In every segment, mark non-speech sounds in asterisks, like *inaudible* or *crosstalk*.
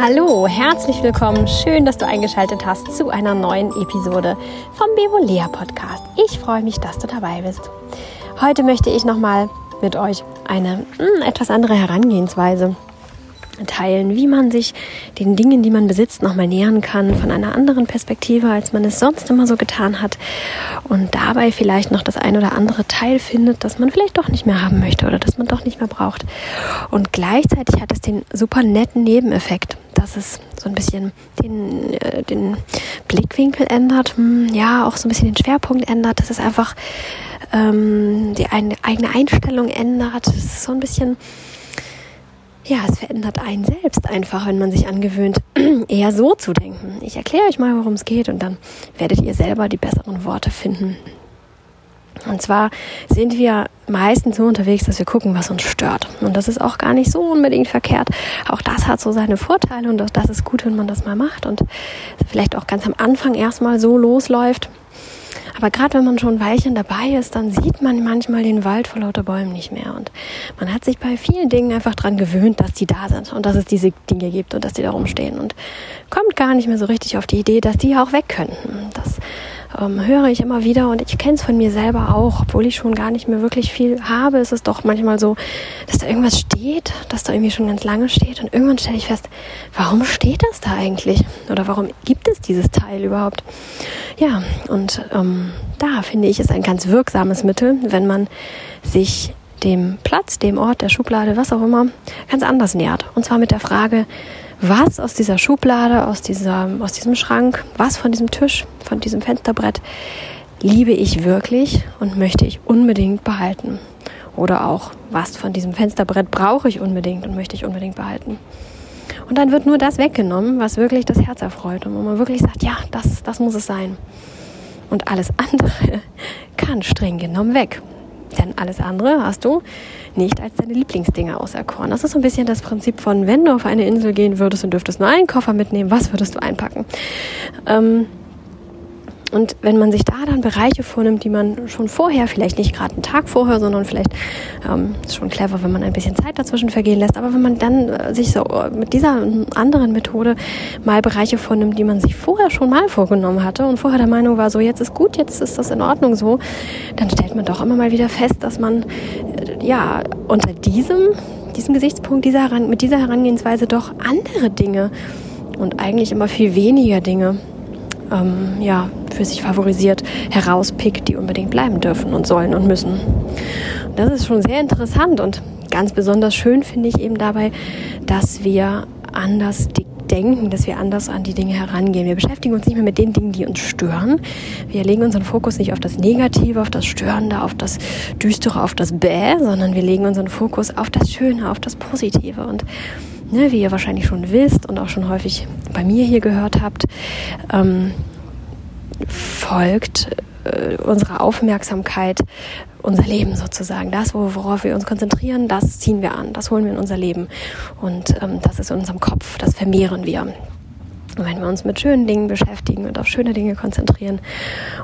Hallo, herzlich willkommen. Schön, dass du eingeschaltet hast zu einer neuen Episode vom Bevolea Podcast. Ich freue mich, dass du dabei bist. Heute möchte ich nochmal mit euch eine mh, hm, etwas andere Herangehensweise teilen, wie man sich den Dingen, die man besitzt, nochmal nähern kann, von einer anderen Perspektive, als man es sonst immer so getan hat und dabei vielleicht noch das ein oder andere Teil findet, das man vielleicht doch nicht mehr haben möchte oder das man doch nicht mehr braucht. Und gleichzeitig hat es den super netten Nebeneffekt, dass es so ein bisschen den, äh, den Blickwinkel ändert, hm, ja, auch so ein bisschen den Schwerpunkt ändert, dass es einfach ähm, die eigene Einstellung ändert. Es ist so ein bisschen ja, es verändert einen selbst einfach, wenn man sich angewöhnt, *clears throat* eher so zu denken. Ich erkläre euch mal, worum es geht und dann werdet ihr selber die besseren Worte finden. Und zwar sind wir meistens so unterwegs, dass wir gucken, was uns stört. Und das ist auch gar nicht so unbedingt verkehrt. Auch das hat so seine Vorteile und auch das ist gut, wenn man das mal macht und vielleicht auch ganz am Anfang erstmal so losläuft. Aber gerade wenn man schon ein Weilchen dabei ist, dann sieht man manchmal den Wald vor lauter Bäumen nicht mehr. Und man hat sich bei vielen Dingen einfach dran gewöhnt, dass die da sind und dass es diese Dinge gibt und dass die da rumstehen und kommt gar nicht mehr so richtig auf die Idee, dass die auch weg könnten. Das ähm, höre ich immer wieder und ich kenne es von mir selber auch, obwohl ich schon gar nicht mehr wirklich viel habe, ist es doch manchmal so, dass da irgendwas steht, dass da irgendwie schon ganz lange steht und irgendwann stelle ich fest, warum steht das da eigentlich? Oder warum gibt es dieses Teil überhaupt? Ja, und ähm, da finde ich es ein ganz wirksames Mittel, wenn man sich dem Platz, dem Ort, der Schublade, was auch immer, ganz anders nähert. Und zwar mit der Frage, was aus dieser Schublade, aus, dieser, aus diesem Schrank, was von diesem Tisch, von diesem Fensterbrett liebe ich wirklich und möchte ich unbedingt behalten. Oder auch, was von diesem Fensterbrett brauche ich unbedingt und möchte ich unbedingt behalten. Und dann wird nur das weggenommen, was wirklich das Herz erfreut und wo man wirklich sagt, ja, das, das muss es sein. Und alles andere *laughs* kann streng genommen weg. Denn alles andere hast du nicht als deine Lieblingsdinge auserkoren. Das ist so ein bisschen das Prinzip von, wenn du auf eine Insel gehen würdest und dürftest nur einen Koffer mitnehmen, was würdest du einpacken? Ähm, und wenn man sich da dann Bereiche vornimmt, die man schon vorher, vielleicht nicht gerade einen Tag vorher, sondern vielleicht ähm, ist schon clever, wenn man ein bisschen Zeit dazwischen vergehen lässt, aber wenn man dann äh, sich so äh, mit dieser anderen Methode mal Bereiche vornimmt, die man sich vorher schon mal vorgenommen hatte und vorher der Meinung war, so jetzt ist gut, jetzt ist das in Ordnung so, dann stellt man doch immer mal wieder fest, dass man äh, ja unter diesem, diesem Gesichtspunkt, dieser, mit dieser Herangehensweise doch andere Dinge und eigentlich immer viel weniger Dinge ähm, ja, für sich favorisiert, herauspickt, die unbedingt bleiben dürfen und sollen und müssen. Und das ist schon sehr interessant und ganz besonders schön finde ich eben dabei, dass wir anders denken, dass wir anders an die Dinge herangehen. Wir beschäftigen uns nicht mehr mit den Dingen, die uns stören. Wir legen unseren Fokus nicht auf das Negative, auf das Störende, auf das Düstere, auf das Bäh, sondern wir legen unseren Fokus auf das Schöne, auf das Positive. Und ne, wie ihr wahrscheinlich schon wisst und auch schon häufig bei mir hier gehört habt, ähm, folgt äh, unsere Aufmerksamkeit unser Leben sozusagen. Das, worauf wir uns konzentrieren, das ziehen wir an, das holen wir in unser Leben. Und ähm, das ist in unserem Kopf, das vermehren wir. Und wenn wir uns mit schönen Dingen beschäftigen und auf schöne Dinge konzentrieren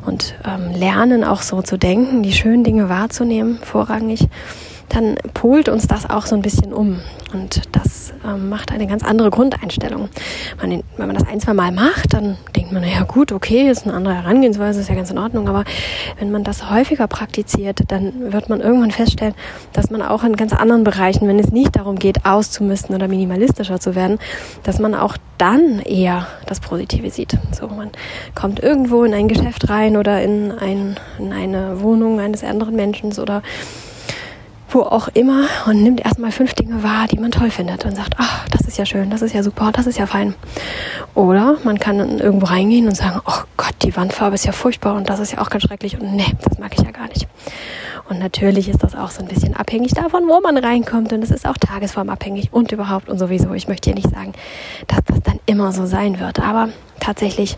und ähm, lernen auch so zu denken, die schönen Dinge wahrzunehmen, vorrangig, dann polt uns das auch so ein bisschen um. Und das ähm, macht eine ganz andere Grundeinstellung. Man, wenn man das ein, zwei Mal macht, dann denkt man, naja gut, okay, ist eine andere Herangehensweise, ist ja ganz in Ordnung. Aber wenn man das häufiger praktiziert, dann wird man irgendwann feststellen, dass man auch in ganz anderen Bereichen, wenn es nicht darum geht, auszumisten oder minimalistischer zu werden, dass man auch dann eher das Positive sieht. So, man kommt irgendwo in ein Geschäft rein oder in, ein, in eine Wohnung eines anderen Menschen oder wo auch immer und nimmt erstmal fünf Dinge wahr, die man toll findet und sagt, ach, das ist ja schön, das ist ja super, das ist ja fein. Oder man kann irgendwo reingehen und sagen, oh Gott, die Wandfarbe ist ja furchtbar und das ist ja auch ganz schrecklich und nee, das mag ich ja gar nicht. Und natürlich ist das auch so ein bisschen abhängig davon, wo man reinkommt und es ist auch tagesformabhängig und überhaupt und sowieso. Ich möchte hier nicht sagen, dass das dann immer so sein wird, aber tatsächlich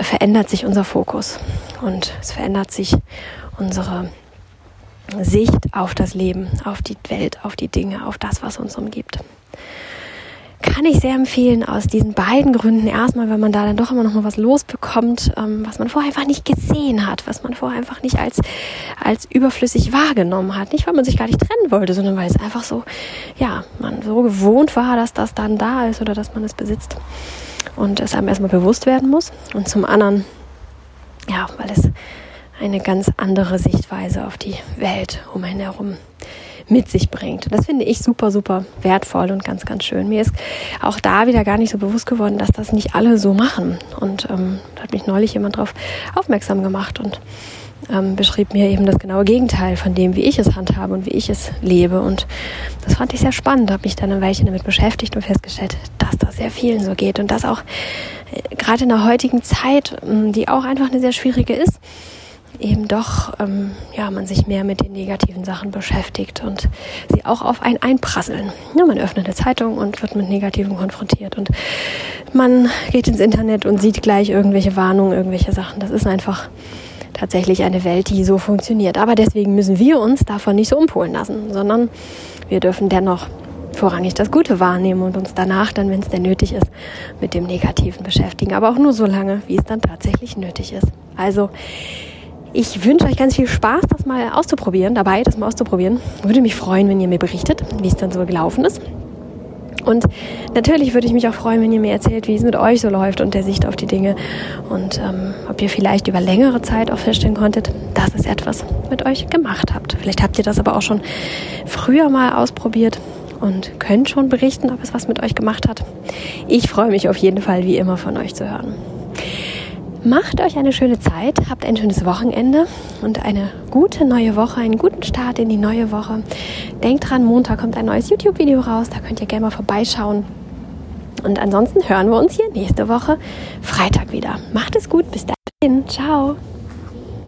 verändert sich unser Fokus und es verändert sich unsere Sicht auf das Leben, auf die Welt, auf die Dinge, auf das, was uns umgibt. kann ich sehr empfehlen aus diesen beiden Gründen. Erstmal, wenn man da dann doch immer noch mal was losbekommt, ähm, was man vorher einfach nicht gesehen hat, was man vorher einfach nicht als, als überflüssig wahrgenommen hat. Nicht, weil man sich gar nicht trennen wollte, sondern weil es einfach so, ja, man so gewohnt war, dass das dann da ist oder dass man es besitzt. Und es einem erstmal bewusst werden muss. Und zum anderen, ja, weil es eine ganz andere Sichtweise auf die Welt um einen herum mit sich bringt. Das finde ich super, super wertvoll und ganz, ganz schön. Mir ist auch da wieder gar nicht so bewusst geworden, dass das nicht alle so machen. Und ähm, da hat mich neulich jemand darauf aufmerksam gemacht und ähm, beschrieb mir eben das genaue Gegenteil von dem, wie ich es handhabe und wie ich es lebe. Und das fand ich sehr spannend, habe mich dann ein Weilchen damit beschäftigt und festgestellt, dass das sehr vielen so geht und dass auch äh, gerade in der heutigen Zeit, die auch einfach eine sehr schwierige ist, eben doch ähm, ja man sich mehr mit den negativen Sachen beschäftigt und sie auch auf einen einprasseln. Ja, man öffnet eine Zeitung und wird mit Negativen konfrontiert und man geht ins Internet und sieht gleich irgendwelche Warnungen, irgendwelche Sachen. Das ist einfach tatsächlich eine Welt, die so funktioniert. Aber deswegen müssen wir uns davon nicht so umpolen lassen, sondern wir dürfen dennoch vorrangig das Gute wahrnehmen und uns danach dann, wenn es denn nötig ist, mit dem Negativen beschäftigen. Aber auch nur so lange, wie es dann tatsächlich nötig ist. Also ich wünsche euch ganz viel Spaß, das mal auszuprobieren, dabei das mal auszuprobieren. Würde mich freuen, wenn ihr mir berichtet, wie es dann so gelaufen ist. Und natürlich würde ich mich auch freuen, wenn ihr mir erzählt, wie es mit euch so läuft und der Sicht auf die Dinge. Und ähm, ob ihr vielleicht über längere Zeit auch feststellen konntet, dass es etwas mit euch gemacht habt. Vielleicht habt ihr das aber auch schon früher mal ausprobiert und könnt schon berichten, ob es was mit euch gemacht hat. Ich freue mich auf jeden Fall, wie immer, von euch zu hören. Macht euch eine schöne Zeit, habt ein schönes Wochenende und eine gute neue Woche, einen guten Start in die neue Woche. Denkt dran, Montag kommt ein neues YouTube-Video raus, da könnt ihr gerne mal vorbeischauen. Und ansonsten hören wir uns hier nächste Woche Freitag wieder. Macht es gut, bis dahin, ciao.